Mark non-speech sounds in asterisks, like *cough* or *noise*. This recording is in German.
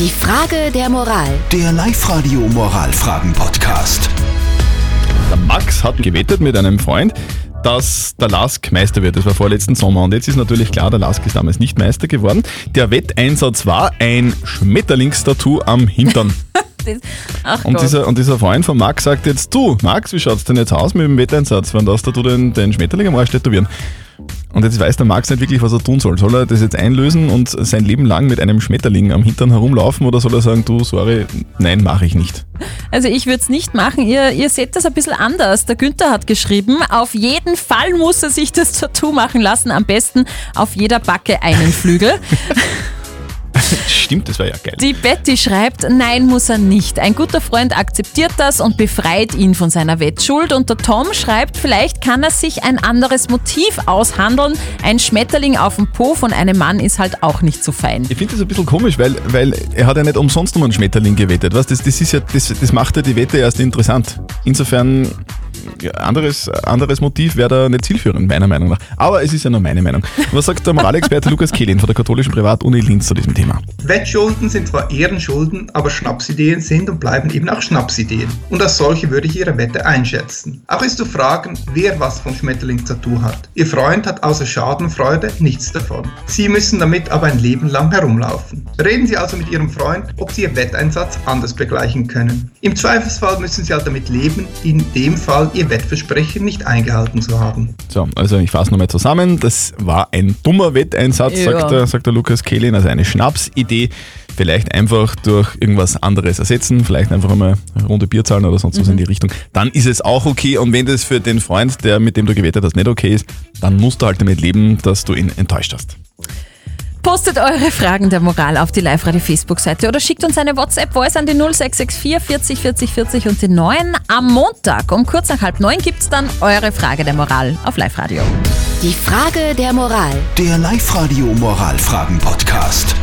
Die Frage der Moral. Der Live-Radio Moralfragen-Podcast. Der Max hat gewettet mit einem Freund, dass der Lask Meister wird. Das war vorletzten Sommer. Und jetzt ist natürlich klar, der Lask ist damals nicht Meister geworden. Der Wetteinsatz war ein Schmetterlingstattoo am Hintern. *laughs* Das, ach Und dieser, und dieser Freund von Max sagt jetzt, du, Max, wie schaut's denn jetzt aus mit dem Wetteinsatz? Wann darfst du den, den Schmetterling am Arsch tätowieren? Und jetzt weiß der Max nicht wirklich, was er tun soll. Soll er das jetzt einlösen und sein Leben lang mit einem Schmetterling am Hintern herumlaufen oder soll er sagen, du, sorry, nein, mache ich nicht? Also ich würde es nicht machen. Ihr, ihr seht das ein bisschen anders. Der Günther hat geschrieben, auf jeden Fall muss er sich das Tattoo machen lassen. Am besten auf jeder Backe einen Flügel. *laughs* Stimmt, das war ja geil. Die Betty schreibt, nein, muss er nicht. Ein guter Freund akzeptiert das und befreit ihn von seiner Wettschuld. Und der Tom schreibt, vielleicht kann er sich ein anderes Motiv aushandeln. Ein Schmetterling auf dem Po von einem Mann ist halt auch nicht so fein. Ich finde das ein bisschen komisch, weil, weil er hat ja nicht umsonst um einen Schmetterling gewettet. Was, das, das, ist ja, das, das macht ja die Wette erst interessant. Insofern, anderes, anderes Motiv wäre da nicht zielführend, meiner Meinung nach. Aber es ist ja nur meine Meinung. Was sagt der Moralexperte *laughs* Lukas Kehlin von der katholischen Privatuni Linz zu diesem Thema? Wettschulden sind zwar Ehrenschulden, aber Schnapsideen sind und bleiben eben auch Schnapsideen. Und als solche würde ich Ihre Wette einschätzen. Auch ist zu fragen, wer was vom Schmetterlingstattoo hat. Ihr Freund hat außer Schadenfreude nichts davon. Sie müssen damit aber ein Leben lang herumlaufen. Reden Sie also mit Ihrem Freund, ob Sie Ihr Wetteinsatz anders begleichen können. Im Zweifelsfall müssen Sie halt damit leben, in dem Fall Ihr Wettversprechen nicht eingehalten zu haben. So, also ich fasse nochmal zusammen. Das war ein dummer Wetteinsatz, Ja. sagt, der, sagt der Lukas Kehlin, also eine Schnapsidee. Vielleicht einfach durch irgendwas anderes ersetzen, vielleicht einfach einmal eine Runde Bier zahlen oder sonst was in die Richtung. Dann ist es auch okay. Und wenn das für den Freund, der mit dem du gewettet hast, nicht okay ist, dann musst du halt damit leben, dass du ihn enttäuscht hast. Postet eure Fragen der Moral auf die Live-Radio-Facebook-Seite oder schickt uns eine WhatsApp-Voice an die 0664 40 40 40 und die 9. Am Montag um kurz nach halb neun gibt's dann eure Frage der Moral auf Live-Radio. Die Frage der Moral. Der Live-Radio Moralfragen-Podcast.